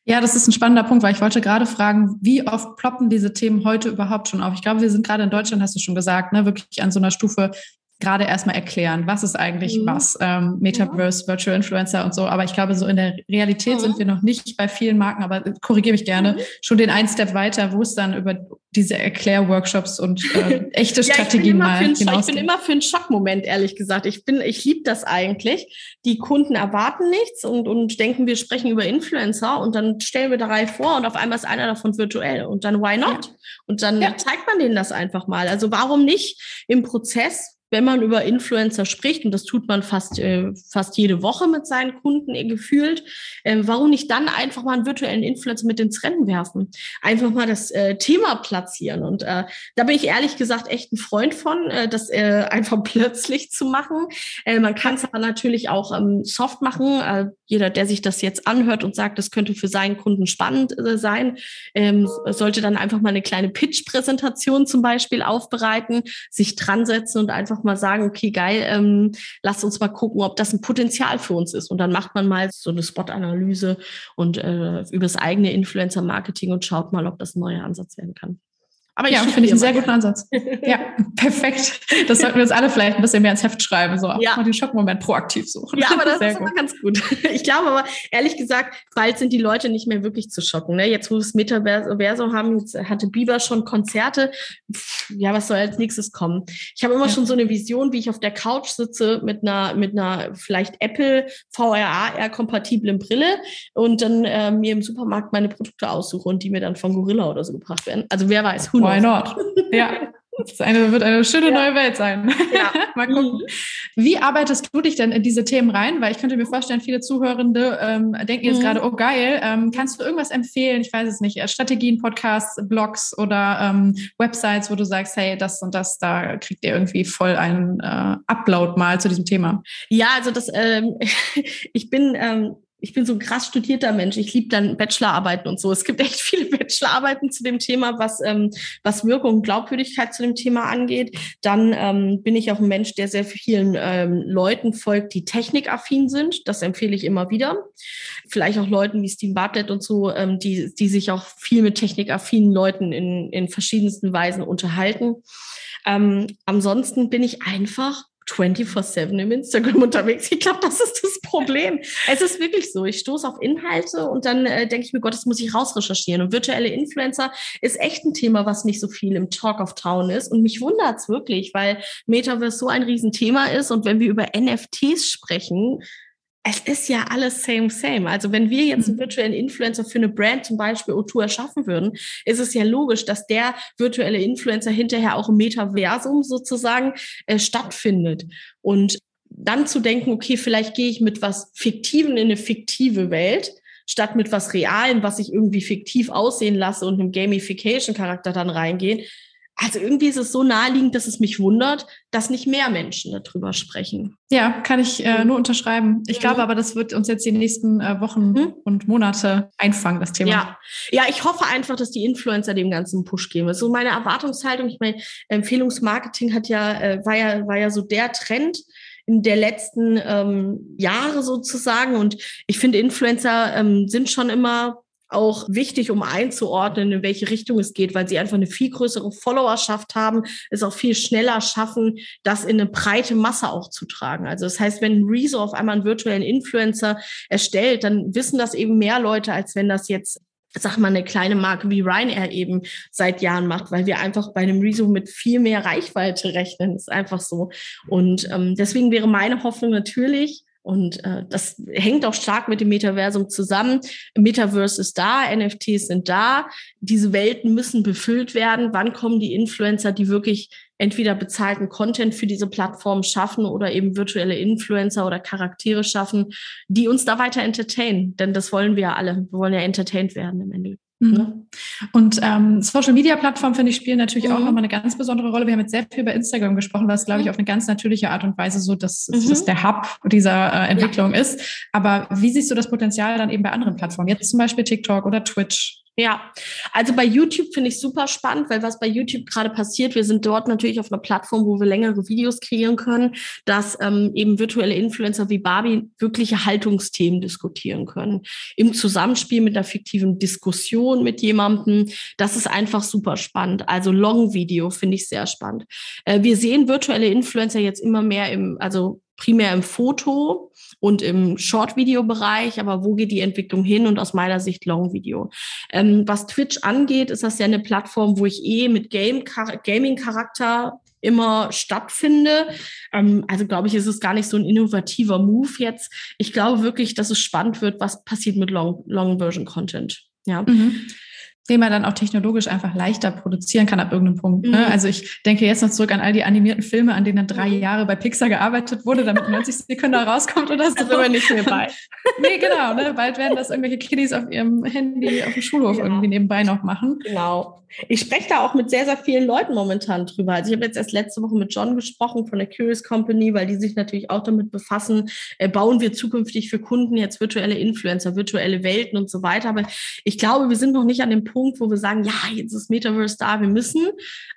Ja, das ist ein spannender Punkt, weil ich wollte gerade fragen, wie oft ploppen diese Themen heute überhaupt schon auf? Ich glaube, wir sind gerade in Deutschland, hast du schon gesagt, ne, wirklich an so einer Stufe, gerade erstmal erklären, was ist eigentlich mhm. was, ähm, Metaverse, ja. Virtual Influencer und so. Aber ich glaube, so in der Realität mhm. sind wir noch nicht bei vielen Marken, aber korrigiere mich gerne, mhm. schon den einen Step weiter, wo es dann über diese Erklärworkshops und äh, echte ja, Strategien mal hinausgeht. Ich bin immer für einen Schockmoment, ehrlich gesagt. Ich bin, ich liebe das eigentlich. Die Kunden erwarten nichts und, und denken, wir sprechen über Influencer und dann stellen wir drei vor und auf einmal ist einer davon virtuell und dann why not? Ja. Und dann zeigt man denen das einfach mal. Also warum nicht im Prozess wenn man über Influencer spricht, und das tut man fast, äh, fast jede Woche mit seinen Kunden äh, gefühlt, äh, warum nicht dann einfach mal einen virtuellen Influencer mit ins Rennen werfen? Einfach mal das äh, Thema platzieren. Und äh, da bin ich ehrlich gesagt echt ein Freund von, das einfach plötzlich zu machen. Man kann es aber natürlich auch ähm, soft machen. Jeder, der sich das jetzt anhört und sagt, das könnte für seinen Kunden spannend sein, ähm, sollte dann einfach mal eine kleine Pitch-Präsentation zum Beispiel aufbereiten, sich dran setzen und einfach mal sagen, okay, geil, ähm, lasst uns mal gucken, ob das ein Potenzial für uns ist. Und dann macht man mal so eine Spot-Analyse und äh, über das eigene Influencer-Marketing und schaut mal, ob das ein neuer Ansatz werden kann. Aber ja, finde ich einen sehr guten Ansatz. ja, perfekt. Das sollten wir uns alle vielleicht ein bisschen mehr ins Heft schreiben, so ja. mal den Schockmoment proaktiv suchen. Ja, aber das sehr ist gut. immer ganz gut. Ich glaube aber, ehrlich gesagt, bald sind die Leute nicht mehr wirklich zu schocken. Ne? Jetzt, wo wir das Metaverso haben, jetzt hatte Bieber schon Konzerte. Ja, was soll als nächstes kommen? Ich habe immer ja. schon so eine Vision, wie ich auf der Couch sitze mit einer, mit einer vielleicht Apple VRA-kompatiblen Brille und dann äh, mir im Supermarkt meine Produkte aussuche und die mir dann von Gorilla oder so gebracht werden. Also wer weiß, Why not? ja. Das eine, wird eine schöne ja. neue Welt sein. Ja. Mal gucken. Mhm. Wie arbeitest du dich denn in diese Themen rein? Weil ich könnte mir vorstellen, viele Zuhörende ähm, denken jetzt mhm. gerade, oh geil, ähm, kannst du irgendwas empfehlen? Ich weiß es nicht. Äh, Strategien, Podcasts, Blogs oder ähm, Websites, wo du sagst, hey, das und das, da kriegt ihr irgendwie voll einen äh, Upload mal zu diesem Thema. Ja, also das, ähm, ich bin ähm, ich bin so ein krass studierter Mensch. Ich liebe dann Bachelorarbeiten und so. Es gibt echt viele Bachelorarbeiten zu dem Thema, was, ähm, was Wirkung und Glaubwürdigkeit zu dem Thema angeht. Dann ähm, bin ich auch ein Mensch, der sehr vielen ähm, Leuten folgt, die technikaffin sind. Das empfehle ich immer wieder. Vielleicht auch Leuten wie Steve Bartlett und so, ähm, die, die sich auch viel mit technikaffinen Leuten in, in verschiedensten Weisen unterhalten. Ähm, ansonsten bin ich einfach 24-7 im Instagram unterwegs. Ich glaube, das ist das Problem. Es ist wirklich so. Ich stoße auf Inhalte und dann äh, denke ich mir, Gott, das muss ich rausrecherchieren. Und virtuelle Influencer ist echt ein Thema, was nicht so viel im Talk of Town ist. Und mich wundert es wirklich, weil Metaverse so ein Riesenthema ist. Und wenn wir über NFTs sprechen, es ist ja alles same, same. Also wenn wir jetzt einen mhm. virtuellen Influencer für eine Brand, zum Beispiel O2 erschaffen würden, ist es ja logisch, dass der virtuelle Influencer hinterher auch im Metaversum sozusagen äh, stattfindet. Und dann zu denken, okay, vielleicht gehe ich mit was Fiktiven in eine fiktive Welt, statt mit was Realem, was ich irgendwie fiktiv aussehen lasse und einem Gamification-Charakter dann reingehen, also irgendwie ist es so naheliegend, dass es mich wundert, dass nicht mehr Menschen darüber sprechen. Ja, kann ich äh, nur unterschreiben. Ich mhm. glaube aber, das wird uns jetzt die nächsten äh, Wochen mhm. und Monate einfangen, das Thema. Ja. ja, ich hoffe einfach, dass die Influencer dem ganzen einen Push geben. So meine Erwartungshaltung. Ich meine, Empfehlungsmarketing hat ja, äh, war ja, war ja so der Trend in der letzten ähm, Jahre sozusagen. Und ich finde, Influencer ähm, sind schon immer auch wichtig, um einzuordnen, in welche Richtung es geht, weil sie einfach eine viel größere Followerschaft haben, es auch viel schneller schaffen, das in eine breite Masse auch zu tragen. Also das heißt, wenn Rezo auf einmal einen virtuellen Influencer erstellt, dann wissen das eben mehr Leute, als wenn das jetzt sag mal, eine kleine Marke wie Ryanair eben seit Jahren macht, weil wir einfach bei einem Rezo mit viel mehr Reichweite rechnen. Das ist einfach so. Und ähm, deswegen wäre meine Hoffnung natürlich, und äh, das hängt auch stark mit dem Metaversum zusammen. Metaverse ist da, NFTs sind da. Diese Welten müssen befüllt werden. Wann kommen die Influencer, die wirklich entweder bezahlten Content für diese Plattform schaffen oder eben virtuelle Influencer oder Charaktere schaffen, die uns da weiter entertainen? Denn das wollen wir ja alle. Wir wollen ja entertained werden im Endeffekt. Mhm. Ne? Und ähm, Social Media Plattformen, finde ich, spielen natürlich mhm. auch nochmal eine ganz besondere Rolle. Wir haben jetzt sehr viel über Instagram gesprochen, was, glaube ich, mhm. auf eine ganz natürliche Art und Weise so, dass mhm. das der Hub dieser äh, Entwicklung ja. ist. Aber wie siehst du das Potenzial dann eben bei anderen Plattformen? Jetzt zum Beispiel TikTok oder Twitch? Ja, also bei YouTube finde ich super spannend, weil was bei YouTube gerade passiert, wir sind dort natürlich auf einer Plattform, wo wir längere Videos kreieren können, dass ähm, eben virtuelle Influencer wie Barbie wirkliche Haltungsthemen diskutieren können. Im Zusammenspiel mit einer fiktiven Diskussion mit jemandem. Das ist einfach super spannend. Also Long-Video finde ich sehr spannend. Äh, wir sehen virtuelle Influencer jetzt immer mehr im, also primär im Foto und im Short-Video-Bereich, aber wo geht die Entwicklung hin und aus meiner Sicht Long-Video. Ähm, was Twitch angeht, ist das ja eine Plattform, wo ich eh mit Game Gaming-Charakter immer stattfinde. Ähm, also glaube ich, ist es gar nicht so ein innovativer Move jetzt. Ich glaube wirklich, dass es spannend wird, was passiert mit Long-Version-Content. ja. Mhm. Den man dann auch technologisch einfach leichter produzieren kann ab irgendeinem Punkt. Ne? Mhm. Also ich denke jetzt noch zurück an all die animierten Filme, an denen dann drei mhm. Jahre bei Pixar gearbeitet wurde, damit 90 Sekunden rauskommt oder so. Also nicht mehr bei. nee, genau. Ne? Bald werden das irgendwelche Kiddies auf ihrem Handy auf dem Schulhof ja. irgendwie nebenbei noch machen. Genau. Ich spreche da auch mit sehr, sehr vielen Leuten momentan drüber. Also ich habe jetzt erst letzte Woche mit John gesprochen von der Curious Company, weil die sich natürlich auch damit befassen, äh, bauen wir zukünftig für Kunden jetzt virtuelle Influencer, virtuelle Welten und so weiter. Aber ich glaube, wir sind noch nicht an dem Punkt, wo wir sagen, ja, jetzt ist Metaverse da, wir müssen.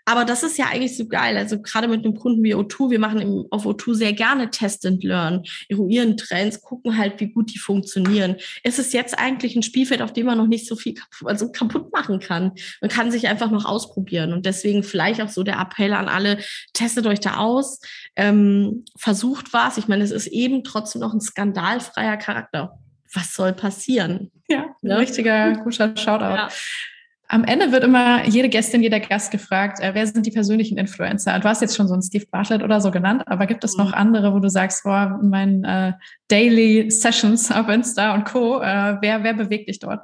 Aber das ist ja eigentlich so geil. Also gerade mit einem Kunden wie O2, wir machen auf O2 sehr gerne Test and Learn, eruieren Trends, gucken halt, wie gut die funktionieren. Es ist jetzt eigentlich ein Spielfeld, auf dem man noch nicht so viel kaputt, also kaputt machen kann. Man kann sich einfach noch ausprobieren. Und deswegen vielleicht auch so der Appell an alle, testet euch da aus, ähm, versucht was. Ich meine, es ist eben trotzdem noch ein skandalfreier Charakter. Was soll passieren? Ja, ein ne? richtiger guter Shoutout. Ja. Am Ende wird immer jede Gästin, jeder Gast gefragt, äh, wer sind die persönlichen Influencer? Du hast jetzt schon so einen Steve Bartlett oder so genannt, aber gibt es noch mhm. andere, wo du sagst, boah, in meinen äh, Daily Sessions auf Insta und Co., äh, wer, wer bewegt dich dort?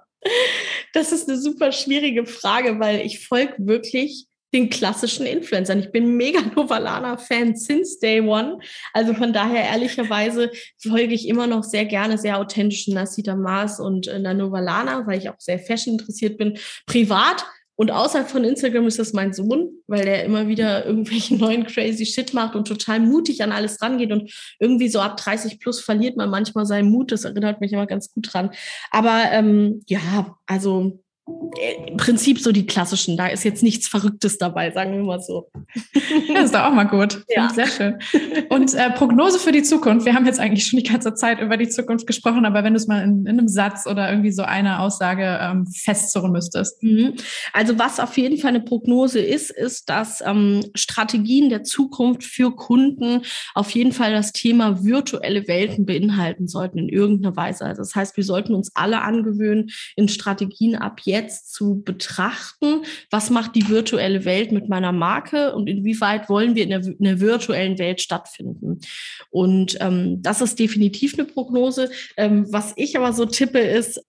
Das ist eine super schwierige Frage, weil ich folge wirklich den klassischen Influencern. Ich bin mega Novalana-Fan since day one. Also von daher ehrlicherweise folge ich immer noch sehr gerne sehr authentischen Nasita Mars und äh, Novalana, weil ich auch sehr fashion interessiert bin. Privat und außerhalb von Instagram ist das mein Sohn, weil der immer wieder irgendwelche neuen crazy Shit macht und total mutig an alles rangeht und irgendwie so ab 30 plus verliert man manchmal seinen Mut. Das erinnert mich immer ganz gut dran. Aber ähm, ja, also im Prinzip so die klassischen. Da ist jetzt nichts Verrücktes dabei, sagen wir mal so. Das ist doch auch mal gut. Ja. Sehr schön. Und äh, Prognose für die Zukunft. Wir haben jetzt eigentlich schon die ganze Zeit über die Zukunft gesprochen, aber wenn du es mal in, in, einem Satz oder irgendwie so einer Aussage ähm, festzurren müsstest. Mhm. Also was auf jeden Fall eine Prognose ist, ist, dass ähm, Strategien der Zukunft für Kunden auf jeden Fall das Thema virtuelle Welten beinhalten sollten in irgendeiner Weise. Also das heißt, wir sollten uns alle angewöhnen, in Strategien ab jetzt jetzt zu betrachten, was macht die virtuelle Welt mit meiner Marke und inwieweit wollen wir in der, in der virtuellen Welt stattfinden. Und ähm, das ist definitiv eine Prognose. Ähm, was ich aber so tippe, ist,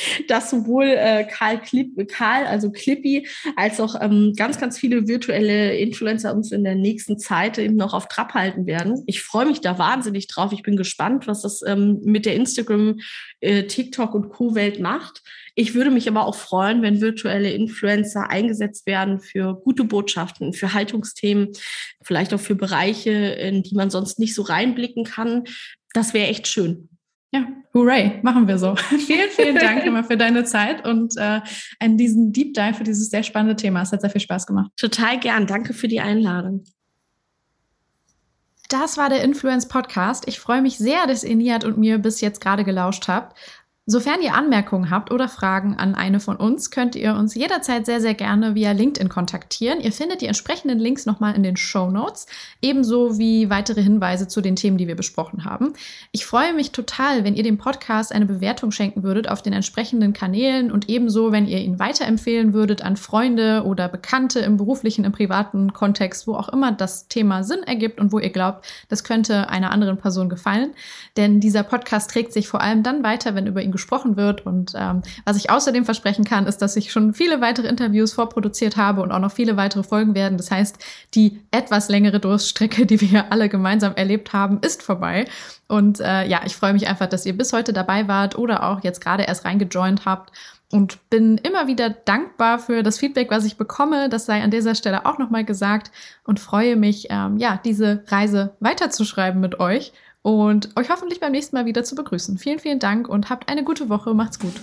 dass sowohl äh, Karl, Klipp, Karl, also Clippy, als auch ähm, ganz, ganz viele virtuelle Influencer uns in der nächsten Zeit eben noch auf Trab halten werden. Ich freue mich da wahnsinnig drauf. Ich bin gespannt, was das ähm, mit der Instagram, äh, TikTok und Co-Welt macht. Ich würde mich aber auch freuen, wenn virtuelle Influencer eingesetzt werden für gute Botschaften, für Haltungsthemen, vielleicht auch für Bereiche, in die man sonst nicht so reinblicken kann. Das wäre echt schön. Ja, hooray, machen wir so. vielen, vielen Dank immer für deine Zeit und äh, an diesen Deep Dive für dieses sehr spannende Thema. Es hat sehr viel Spaß gemacht. Total gern. Danke für die Einladung. Das war der Influence Podcast. Ich freue mich sehr, dass ihr Niat und mir bis jetzt gerade gelauscht habt. Sofern ihr Anmerkungen habt oder Fragen an eine von uns, könnt ihr uns jederzeit sehr, sehr gerne via LinkedIn kontaktieren. Ihr findet die entsprechenden Links nochmal in den Show Notes, ebenso wie weitere Hinweise zu den Themen, die wir besprochen haben. Ich freue mich total, wenn ihr dem Podcast eine Bewertung schenken würdet auf den entsprechenden Kanälen und ebenso, wenn ihr ihn weiterempfehlen würdet an Freunde oder Bekannte im beruflichen, im privaten Kontext, wo auch immer das Thema Sinn ergibt und wo ihr glaubt, das könnte einer anderen Person gefallen. Denn dieser Podcast trägt sich vor allem dann weiter, wenn über ihn gesprochen wird. Und ähm, was ich außerdem versprechen kann, ist, dass ich schon viele weitere Interviews vorproduziert habe und auch noch viele weitere Folgen werden. Das heißt, die etwas längere Durststrecke, die wir alle gemeinsam erlebt haben, ist vorbei. Und äh, ja, ich freue mich einfach, dass ihr bis heute dabei wart oder auch jetzt gerade erst reingejoint habt und bin immer wieder dankbar für das Feedback, was ich bekomme. Das sei an dieser Stelle auch nochmal gesagt und freue mich, ähm, ja, diese Reise weiterzuschreiben mit euch und euch hoffentlich beim nächsten Mal wieder zu begrüßen. Vielen, vielen Dank und habt eine gute Woche. Macht's gut.